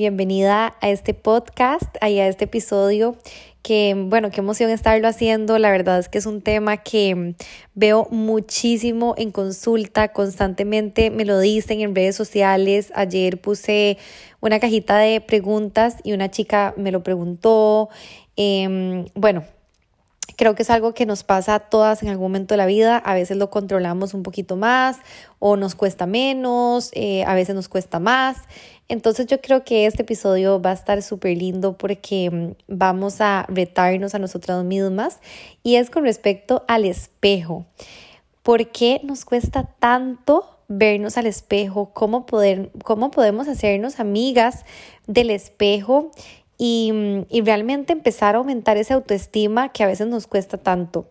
bienvenida a este podcast y a este episodio que, bueno, qué emoción estarlo haciendo. La verdad es que es un tema que veo muchísimo en consulta, constantemente me lo dicen en redes sociales. Ayer puse una cajita de preguntas y una chica me lo preguntó. Em, bueno, Creo que es algo que nos pasa a todas en algún momento de la vida. A veces lo controlamos un poquito más o nos cuesta menos, eh, a veces nos cuesta más. Entonces yo creo que este episodio va a estar súper lindo porque mm, vamos a retarnos a nosotras mismas y es con respecto al espejo. ¿Por qué nos cuesta tanto vernos al espejo? ¿Cómo, poder, cómo podemos hacernos amigas del espejo? Y, realmente empezar a aumentar esa autoestima que a veces nos cuesta tanto.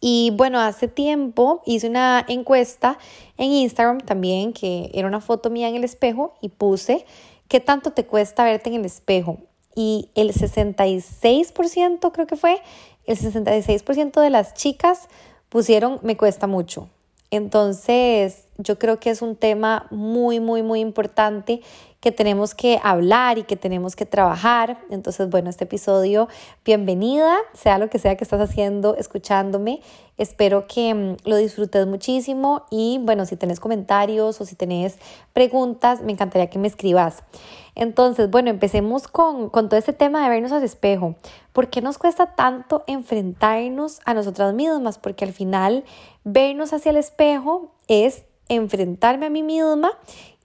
Y bueno, hace tiempo hice una encuesta en Instagram también, que era una foto mía en el espejo, y puse, ¿qué tanto te cuesta verte en el espejo? Y el 66%, creo que fue, el 66% de las chicas pusieron, me cuesta mucho. Entonces, yo creo que es un tema muy, muy, muy importante que tenemos que hablar y que tenemos que trabajar. Entonces, bueno, este episodio, bienvenida, sea lo que sea que estás haciendo, escuchándome. Espero que mm, lo disfrutes muchísimo y bueno, si tenés comentarios o si tenés preguntas, me encantaría que me escribas. Entonces, bueno, empecemos con, con todo este tema de vernos al espejo. ¿Por qué nos cuesta tanto enfrentarnos a nosotras mismas? Porque al final vernos hacia el espejo es enfrentarme a mí misma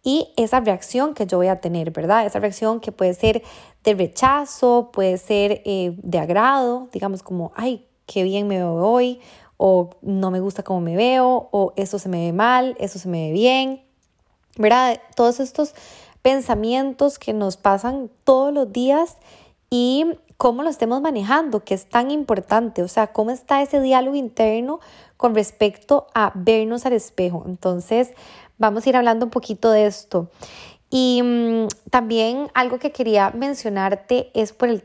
y esa reacción que yo voy a tener, ¿verdad? Esa reacción que puede ser de rechazo, puede ser eh, de agrado, digamos como, ay, qué bien me veo hoy, o no me gusta cómo me veo, o eso se me ve mal, eso se me ve bien, ¿verdad? Todos estos pensamientos que nos pasan todos los días y cómo lo estemos manejando, que es tan importante, o sea, cómo está ese diálogo interno con respecto a vernos al espejo. Entonces, vamos a ir hablando un poquito de esto. Y mm, también algo que quería mencionarte es por el,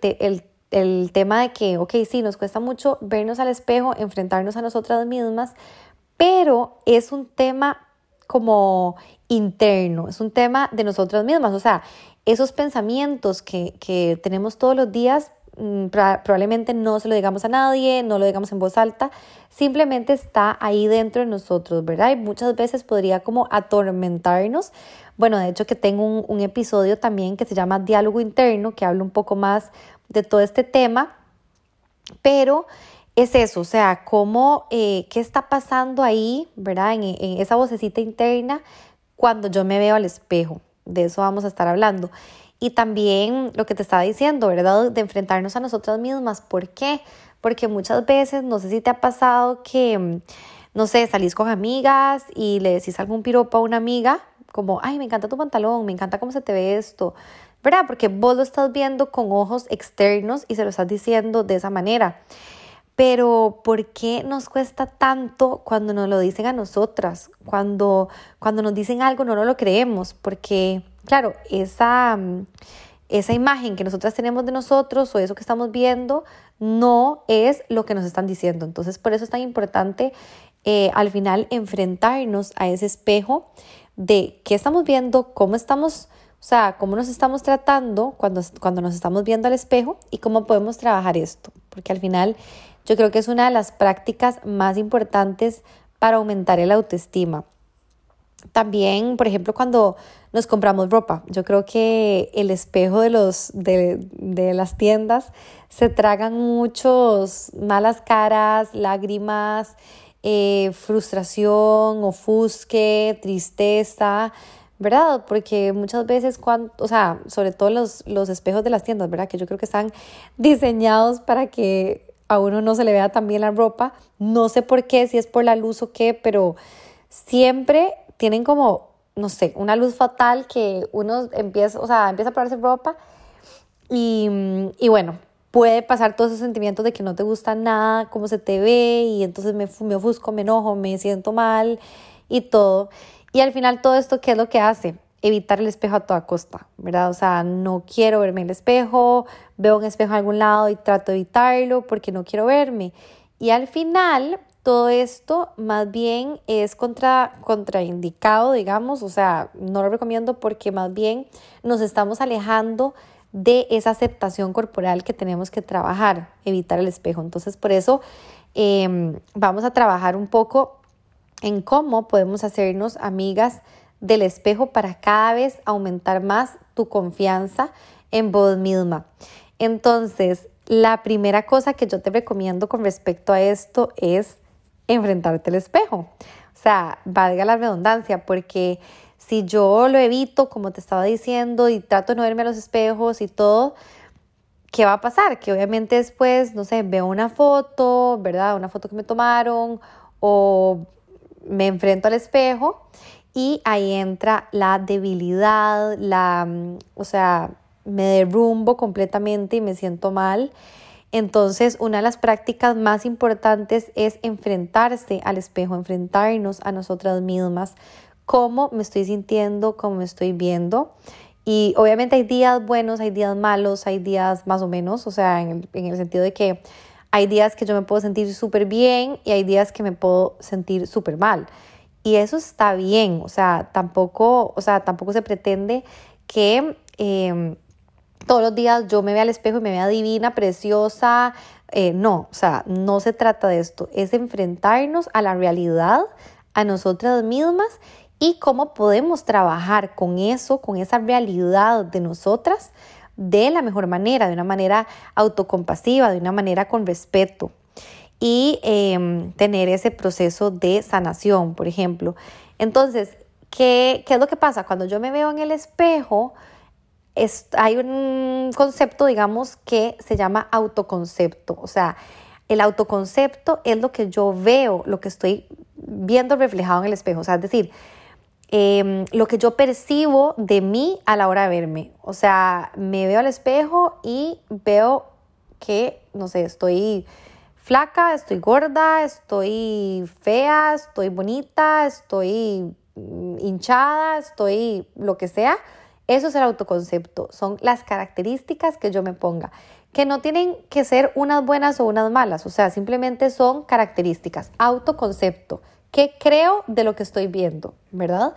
el, tema de que, ok, sí, nos cuesta mucho vernos al espejo, enfrentarnos a nosotras mismas, pero es un tema como interno, es un tema de nosotras mismas, o sea, esos pensamientos que, que tenemos todos los días probablemente no se lo digamos a nadie, no lo digamos en voz alta, simplemente está ahí dentro de nosotros, ¿verdad? Y muchas veces podría como atormentarnos. Bueno, de hecho que tengo un, episodio también que se llama Diálogo Interno, que habla un poco más de todo este tema, pero es eso, o sea, cómo, eh, qué está pasando ahí, ¿verdad? En, en esa vocecita interna cuando yo me veo al espejo. De eso vamos a estar hablando. Y también lo que te estaba diciendo, ¿verdad? De enfrentarnos a nosotras mismas. ¿Por qué? Porque muchas veces, no sé si te ha pasado que, no sé, salís con amigas y le decís algún piropo a una amiga, como, ay, me encanta tu pantalón, me encanta cómo se te ve esto, ¿verdad? Porque vos lo estás viendo con ojos externos y se lo estás diciendo de esa manera. Pero ¿por qué nos cuesta tanto cuando nos lo dicen a nosotras? Cuando, cuando nos dicen algo no, no lo creemos, porque claro, esa, mm, esa imagen que nosotras tenemos de nosotros o eso que estamos viendo no es lo que nos están diciendo. Entonces, por eso es tan importante eh, al final enfrentarnos a ese espejo de qué estamos viendo, cómo estamos, o sea, cómo nos estamos tratando cuando, cuando nos estamos viendo al espejo y cómo podemos trabajar esto. Porque al final yo creo que es una de las prácticas más importantes para aumentar el autoestima. También, por ejemplo, cuando nos compramos ropa, yo creo que el espejo de, los, de, de las tiendas se tragan muchos malas caras, lágrimas, eh, frustración, ofusque, tristeza, ¿verdad? Porque muchas veces, cuando, o sea, sobre todo los, los espejos de las tiendas, ¿verdad? Que yo creo que están diseñados para que a uno no se le vea tan bien la ropa. No sé por qué, si es por la luz o qué, pero siempre tienen como, no sé, una luz fatal que uno empieza, o sea, empieza a probarse ropa Y, y bueno, puede pasar todos esos sentimientos de que no te gusta nada, cómo se te ve, y entonces me, me ofusco, me enojo, me siento mal y todo. Y al final todo esto, ¿qué es lo que hace? Evitar el espejo a toda costa, ¿verdad? O sea, no quiero verme en el espejo, veo un espejo a algún lado y trato de evitarlo porque no quiero verme. Y al final todo esto más bien es contra, contraindicado, digamos, o sea, no lo recomiendo porque más bien nos estamos alejando de esa aceptación corporal que tenemos que trabajar, evitar el espejo. Entonces, por eso em, vamos a trabajar un poco en cómo podemos hacernos amigas del espejo para cada vez aumentar más tu confianza en vos misma. Entonces, la primera cosa que yo te recomiendo con respecto a esto es enfrentarte al espejo. O sea, valga la redundancia, porque si yo lo evito, como te estaba diciendo, y trato de no verme a los espejos y todo, ¿qué va a pasar? Que obviamente después, no sé, veo una foto, ¿verdad? Una foto que me tomaron o me enfrento al espejo y ahí entra la debilidad, la, o sea, me derrumbo completamente y me siento mal. Entonces, una de las prácticas más importantes es enfrentarse al espejo, enfrentarnos a nosotras mismas, cómo me estoy sintiendo, cómo me estoy viendo. Y obviamente hay días buenos, hay días malos, hay días más o menos, o sea, en el, sentido de que hay días que yo me puedo sentir súper bien y hay días que me puedo sentir súper mal. Y eso está bien, o sea, tampoco, o sea, tampoco se pretende que em, todos los días yo me vea al espejo y me vea divina, preciosa. Eh, no, o sea, no se trata de esto, es enfrentarnos a la realidad, a nosotras mismas y cómo podemos trabajar con eso, con esa realidad de nosotras de la mejor manera, de una manera autocompasiva, de una manera con respeto y em, tener ese proceso de sanación, por ejemplo. Entonces, ¿qué, ¿qué, es lo que pasa? Cuando yo me veo en el espejo, es, hay un concepto, digamos, que se llama autoconcepto. O sea, el autoconcepto es lo que yo veo, lo que estoy viendo reflejado en el espejo. O sea, es decir, Em, lo que yo percibo de mí a la hora de verme. O sea, me veo al espejo y veo que, no sé, estoy flaca, estoy gorda, estoy fea, estoy bonita, estoy mm, hinchada, estoy lo que sea. Eso es el autoconcepto, son las características que yo me ponga, que no tienen que ser unas buenas o unas malas, o sea, simplemente son características, autoconcepto. ¿Qué creo de lo que estoy viendo? ¿Verdad?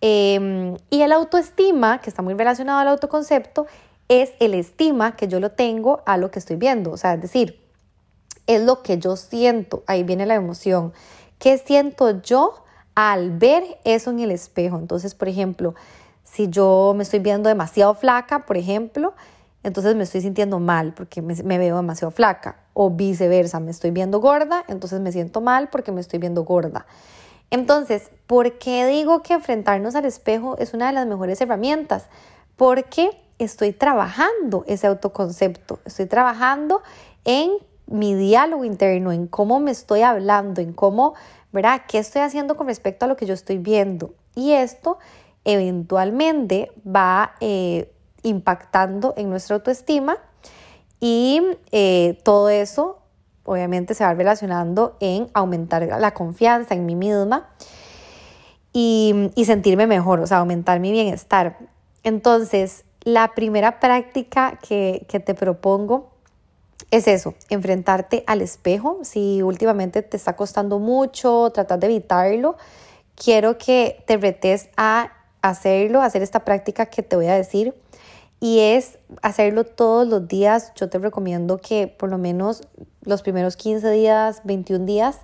Em, y el autoestima, que está muy relacionado al autoconcepto, es el estima que yo lo tengo a lo que estoy viendo. O sea, es decir, es lo que yo siento. Ahí viene la emoción. ¿Qué siento yo al ver eso en el espejo? Entonces, por ejemplo, si yo me estoy viendo demasiado flaca, por ejemplo, entonces me estoy sintiendo mal porque me, veo demasiado flaca. O viceversa, me estoy viendo gorda, entonces me siento mal porque me estoy viendo gorda. Entonces, ¿por qué digo que enfrentarnos al espejo es una de las mejores herramientas? Porque estoy trabajando ese autoconcepto, estoy trabajando en mi diálogo interno, en cómo me estoy hablando, en cómo, ¿verdad? ¿Qué estoy haciendo con respecto a lo que yo estoy viendo? Y esto eventualmente va eh, impactando en nuestra autoestima y eh, todo eso obviamente se va relacionando en aumentar la confianza en mí misma y, sentirme mejor, o sea, aumentar mi bienestar. Entonces, la primera práctica que, que te propongo es eso, enfrentarte al espejo. Si últimamente te está costando mucho, tratar de evitarlo, quiero que te retes a hacerlo, hacer esta práctica que te voy a decir y es hacerlo todos los días. Yo te recomiendo que por lo menos los primeros 15 días, 21 días,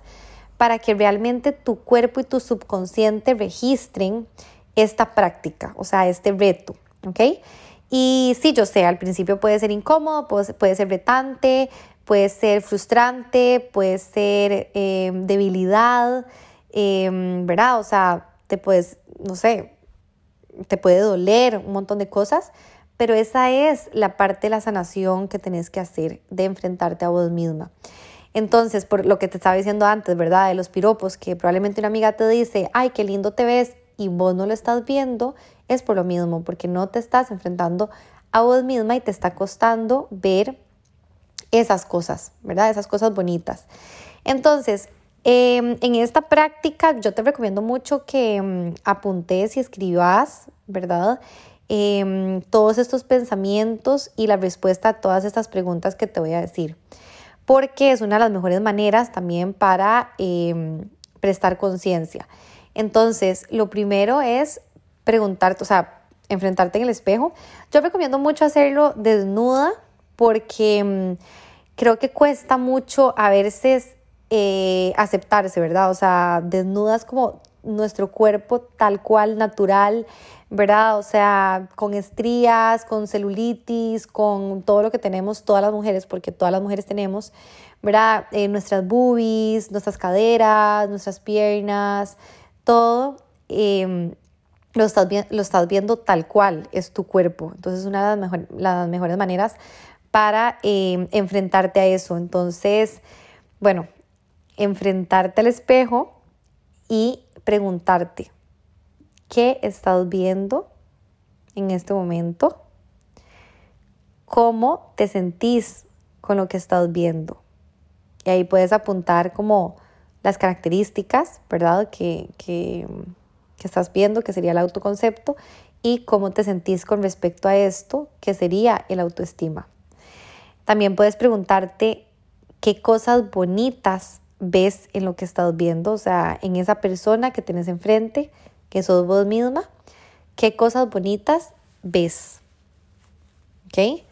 para que realmente tu cuerpo y tu subconsciente registren esta práctica, o sea, este reto, ¿ok? Y sí, yo sé, al principio puede ser incómodo, puede, ser retante, puede ser frustrante, puede ser em, debilidad, em, ¿verdad? O sea, te puedes, no sé, te puede doler un montón de cosas, pero esa es la parte de la sanación que tenés que hacer, de enfrentarte a vos misma. Entonces, por lo que te estaba diciendo antes, ¿verdad? De los piropos, que probablemente una amiga te dice, ay, qué lindo te ves, y vos no lo estás viendo, es por lo mismo, porque no te estás enfrentando a vos misma y te está costando ver esas cosas, ¿verdad? Esas cosas bonitas. Entonces, em, en esta práctica yo te recomiendo mucho que mm, apuntes y escribas, ¿verdad? Em, todos estos pensamientos y la respuesta a todas estas preguntas que te voy a decir, porque es una de las mejores maneras también para em, prestar conciencia. Entonces, lo primero es preguntarte, o sea, enfrentarte en el espejo. Yo recomiendo mucho hacerlo desnuda porque creo que cuesta mucho a veces eh, aceptarse, ¿verdad? O sea, desnudas como nuestro cuerpo tal cual, natural, ¿verdad? O sea, con estrías, con celulitis, con todo lo que tenemos todas las mujeres, porque todas las mujeres tenemos, ¿verdad? Eh, nuestras boobies, nuestras caderas, nuestras piernas, todo. Em, lo estás, lo estás viendo tal cual es tu cuerpo. Entonces, una de las, las mejores maneras para em, enfrentarte a eso. Entonces, bueno, enfrentarte al espejo y preguntarte, ¿qué estás viendo en este momento? ¿Cómo te sentís con lo que estás viendo? Y ahí puedes apuntar como las características, ¿verdad? Que, que, que estás viendo, que sería el autoconcepto, y cómo te sentís con respecto a esto, que sería el autoestima. También puedes preguntarte qué cosas bonitas ves en lo que estás viendo, o sea, en esa persona que tienes enfrente, que sos vos misma, qué cosas bonitas ves. ¿Ok?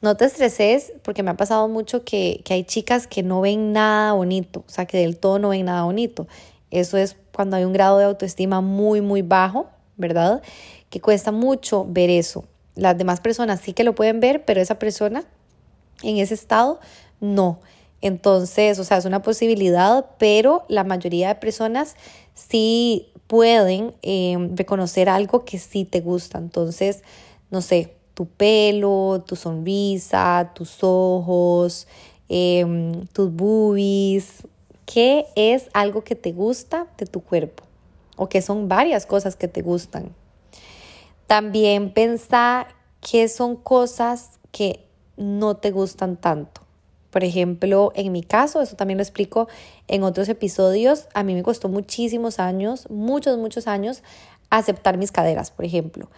No te estreses porque me ha pasado mucho que, que hay chicas que no ven nada bonito, o sea, que del todo no ven nada bonito. Eso es cuando hay un grado de autoestima muy, muy bajo, ¿verdad? Que cuesta mucho ver eso. Las demás personas sí que lo pueden ver, pero esa persona en ese estado, no. Entonces, o sea, es una posibilidad, pero la mayoría de personas sí pueden em, reconocer algo que sí te gusta. Entonces, no sé, tu pelo, tu sonrisa, tus ojos, em, tus boobies. ¿Qué es algo que te gusta de tu cuerpo? O que son varias cosas que te gustan. También pensá qué son cosas que no te gustan tanto. Por ejemplo, en mi caso, eso también lo explico en otros episodios, a mí me costó muchísimos años, muchos, muchos años, aceptar mis caderas, por ejemplo.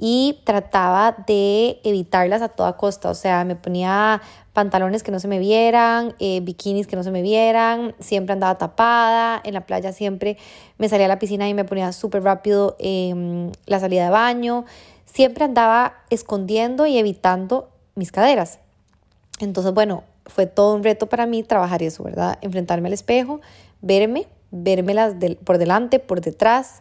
Y trataba de evitarlas a toda costa, o sea, me ponía pantalones que no se me vieran, eh, bikinis que no se me vieran, siempre andaba tapada, en la playa siempre me salía a la piscina y me ponía súper rápido em, la salida de baño, siempre andaba escondiendo y evitando mis caderas. Entonces, bueno, fue todo un reto para mí trabajar eso, ¿verdad? Enfrentarme al espejo, verme, vérmelas por delante, por detrás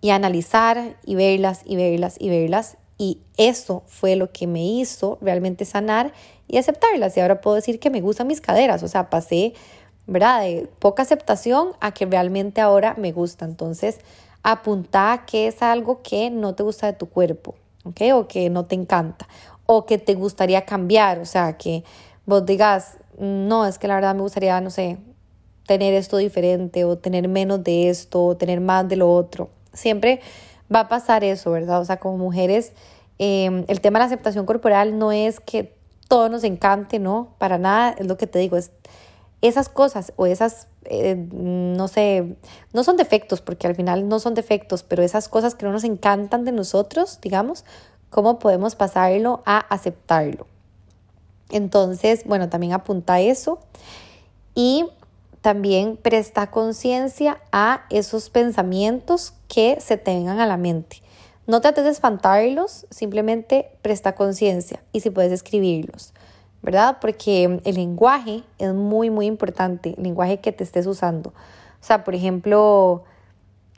y analizar y verlas y verlas y verlas. Y eso fue lo que me hizo realmente sanar y aceptarlas. Y ahora puedo decir que me gustan mis caderas. O sea, pasé, ¿verdad? De poca aceptación a que realmente ahora me gusta. Entonces, apunta que es algo que no te gusta de tu cuerpo, ¿ok? O que no te encanta o que te gustaría cambiar, o sea, que vos digas, no, es que la verdad me gustaría, no sé, tener esto diferente o tener menos de esto o tener más de lo otro. Siempre va a pasar eso, ¿verdad? O sea, como mujeres, em, el tema de la aceptación corporal no es que todo nos encante, ¿no? Para nada, es lo que te digo, es esas cosas o esas, eh, no sé, no son defectos, porque al final no son defectos, pero esas cosas que no nos encantan de nosotros, digamos, cómo podemos pasarlo a aceptarlo. Entonces, bueno, también apunta eso y también presta conciencia a esos pensamientos que se te vengan a la mente. No trates de espantarlos, simplemente presta conciencia y si puedes escribirlos, ¿verdad? Porque el lenguaje es muy, muy importante, el lenguaje que te estés usando. O sea, por ejemplo,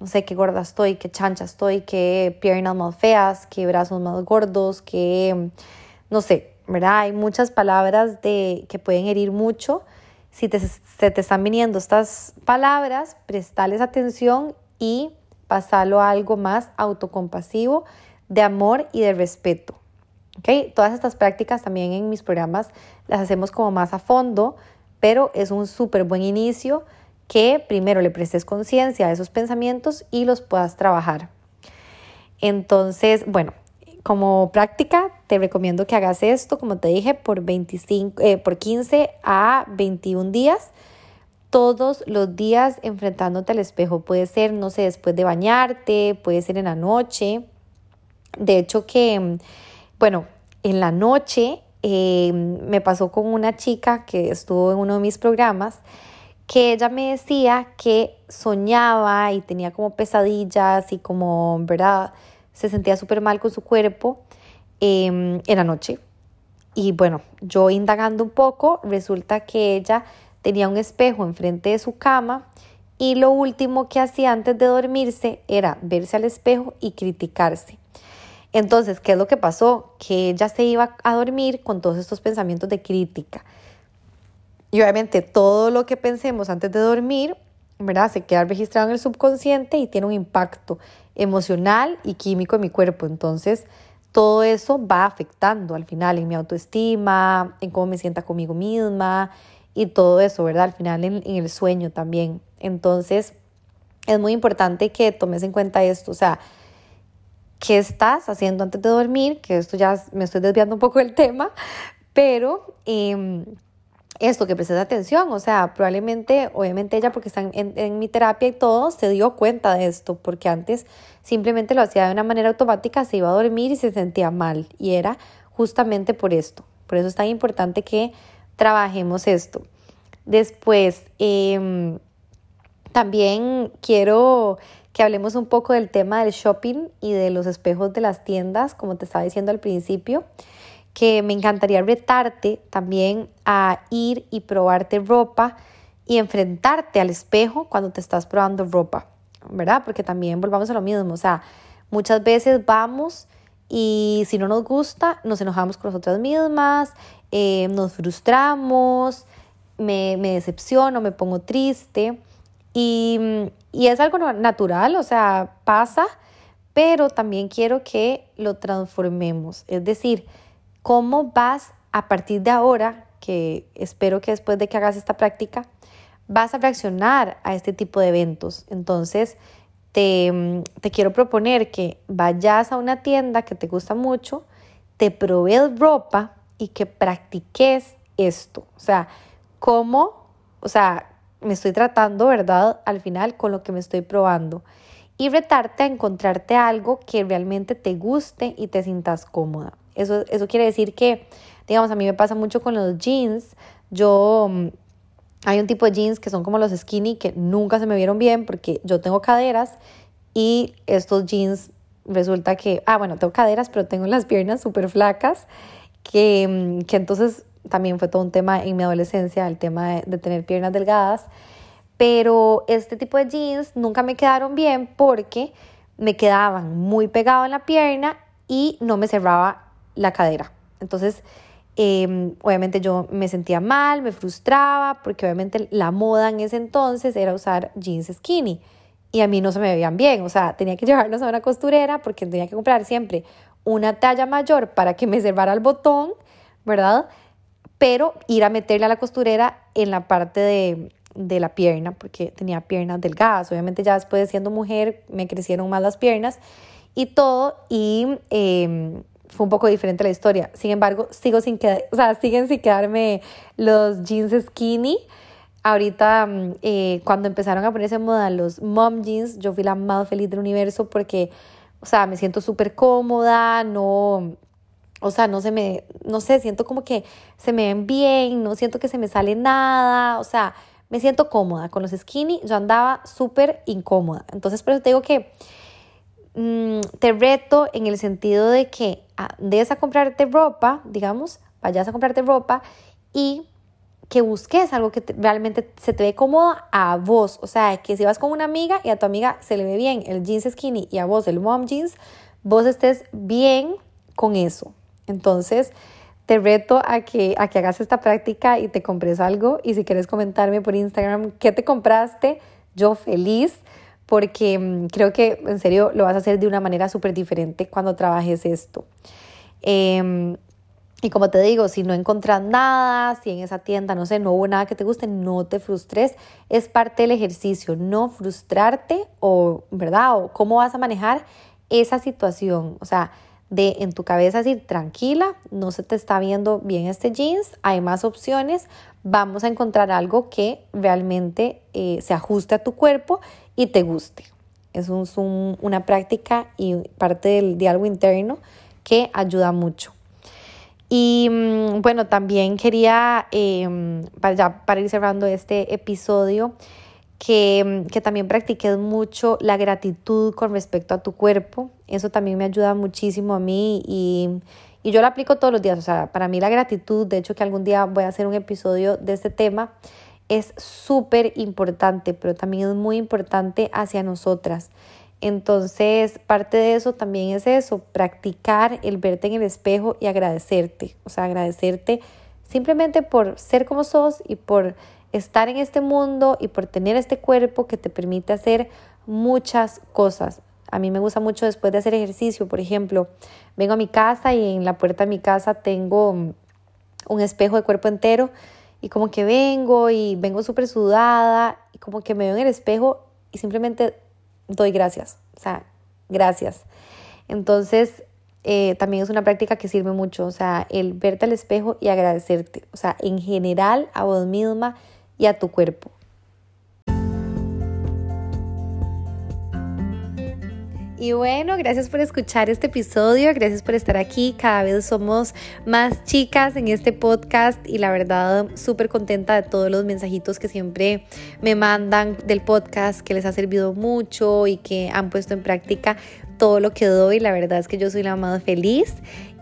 no sé qué gorda estoy, qué chancha estoy, qué piernas más feas, qué brazos más gordos, qué, no sé, ¿verdad? Hay muchas palabras de, que pueden herir mucho. Si te, se te están viniendo estas palabras, prestales atención y pasarlo a algo más autocompasivo, de amor y de respeto. ¿Okay? Todas estas prácticas también en mis programas las hacemos como más a fondo, pero es un súper buen inicio que primero le prestes conciencia a esos pensamientos y los puedas trabajar. Entonces, bueno, como práctica te recomiendo que hagas esto, como te dije, por, 25, eh, por 15 a 21 días todos los días enfrentándote al espejo. Puede ser, no sé, después de bañarte, puede ser en la noche. De hecho que, bueno, en la noche eh, me pasó con una chica que estuvo en uno de mis programas que ella me decía que soñaba y tenía como pesadillas y como, ¿verdad? Se sentía súper mal con su cuerpo em, en la noche. Y bueno, yo indagando un poco, resulta que ella tenía un espejo enfrente de su cama y lo último que hacía antes de dormirse era verse al espejo y criticarse. Entonces, ¿qué es lo que pasó? Que ella se iba a dormir con todos estos pensamientos de crítica. Y obviamente todo lo que pensemos antes de dormir, ¿verdad? Se queda registrado en el subconsciente y tiene un impacto emocional y químico en mi cuerpo. Entonces, todo eso va afectando al final en mi autoestima, en cómo me sienta conmigo misma, y todo eso, ¿verdad? Al final en, el sueño también. Entonces, es muy importante que tomes en cuenta esto, o sea, ¿qué estás haciendo antes de dormir? Que esto ya me estoy desviando un poco del tema, pero em, esto, que prestes atención, o sea, probablemente, obviamente ella porque está en, en, mi terapia y todo, se dio cuenta de esto, porque antes simplemente lo hacía de una manera automática, se iba a dormir y se sentía mal, y era justamente por esto. Por eso es tan importante que trabajemos esto. Después, em, también quiero que hablemos un poco del tema del shopping y de los espejos de las tiendas, como te estaba diciendo al principio, que me encantaría retarte también a ir y probarte ropa y enfrentarte al espejo cuando te estás probando ropa, ¿verdad? Porque también volvamos a lo mismo, o sea, muchas veces vamos y si no nos gusta, nos enojamos con nosotras mismas, eh, nos frustramos, me, me, decepciono, me pongo triste. Y, y es algo natural, o sea, pasa, pero también quiero que lo transformemos. Es decir, ¿cómo vas a partir de ahora, que espero que después de que hagas esta práctica, vas a reaccionar a este tipo de eventos? Entonces, te, te, quiero proponer que vayas a una tienda que te gusta mucho, te provees ropa y que practiques esto. O sea, cómo, o sea, me estoy tratando, ¿verdad? Al final con lo que me estoy probando. Y retarte a encontrarte algo que realmente te guste y te sientas cómoda. Eso, eso quiere decir que, digamos, a mí me pasa mucho con los jeans. Yo mm, hay un tipo de jeans que son como los skinny que nunca se me vieron bien porque yo tengo caderas y estos jeans resulta que, ah, bueno, tengo caderas, pero tengo las piernas súper flacas, que, mm, que, entonces también fue todo un tema en mi adolescencia, el tema de, de tener piernas delgadas, pero este tipo de jeans nunca me quedaron bien porque me quedaban muy pegados en la pierna y no me cerraba la cadera. Entonces, Em, obviamente yo me sentía mal, me frustraba, porque obviamente la moda en ese entonces era usar jeans skinny y a mí no se me veían bien, o sea, tenía que llevarlos a una costurera porque tenía que comprar siempre una talla mayor para que me cerrara el botón, ¿verdad? Pero ir a meterle a la costurera en la parte de, de la pierna, porque tenía piernas delgadas. Obviamente ya después de siendo mujer me crecieron más las piernas y todo. Y eh, fue un poco diferente la historia. Sin embargo, sigo sin quedar, o sea, siguen sin quedarme los jeans skinny. Ahorita, mm, eh, cuando empezaron a ponerse en moda los mom jeans, yo fui la más feliz del universo porque, o sea, me siento súper cómoda, no, o sea, no se me, no sé, siento como que se me ven bien, no siento que se me sale nada, o sea, me siento cómoda. Con los skinny yo andaba súper incómoda. Entonces, por eso te digo que Mm, te reto en el sentido de que des a comprarte ropa, digamos, vayas a comprarte ropa y que busques algo que realmente se te ve cómodo a vos. O sea, que si vas con una amiga y a tu amiga se le ve bien el jeans skinny y a vos el mom jeans, vos estés bien con eso. Entonces, te reto a que, a que hagas esta práctica y te compres algo. Y si quieres comentarme por Instagram qué te compraste, yo feliz porque mm, creo que en serio lo vas a hacer de una manera súper diferente cuando trabajes esto. Em, y como te digo, si no encuentras nada, si en esa tienda, no sé, no hubo nada que te guste, no te frustres. Es parte del ejercicio, no frustrarte o, ¿verdad? O cómo vas a manejar esa situación. O sea, de en tu cabeza decir, tranquila, no se te está viendo bien este jeans, hay más opciones, vamos a encontrar algo que realmente eh, se ajuste a tu cuerpo y te guste. Es un, una práctica y parte del diálogo interno que ayuda mucho. Y mm, bueno, también quería, em, para, para ir cerrando este episodio, que, que, también practiques mucho la gratitud con respecto a tu cuerpo. Eso también me ayuda muchísimo a mí y, y yo lo aplico todos los días. O sea, para mí la gratitud, de hecho que algún día voy a hacer un episodio de este tema, es súper importante, pero también es muy importante hacia nosotras. Entonces, parte de eso también es eso, practicar el verte en el espejo y agradecerte. O sea, agradecerte simplemente por ser como sos y por estar en este mundo y por tener este cuerpo que te permite hacer muchas cosas. A mí me gusta mucho después de hacer ejercicio, por ejemplo, vengo a mi casa y en la puerta de mi casa tengo un espejo de cuerpo entero y como que vengo y vengo súper sudada y como que me veo en el espejo y simplemente doy gracias, o sea, gracias. Entonces, eh, también es una práctica que sirve mucho, o sea, el verte al espejo y agradecerte, o sea, en general a vos misma y a tu cuerpo. Y bueno, gracias por escuchar este episodio, gracias por estar aquí. Cada vez somos más chicas en este podcast y la verdad súper contenta de todos los mensajitos que siempre me mandan del podcast, que les ha servido mucho y que han puesto en práctica todo lo que doy. La verdad es que yo soy la más feliz.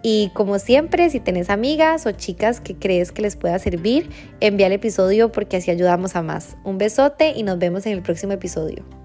Y como siempre, si tenés amigas o chicas que crees que les pueda servir, envía el episodio porque así ayudamos a más. Un besote y nos vemos en el próximo episodio.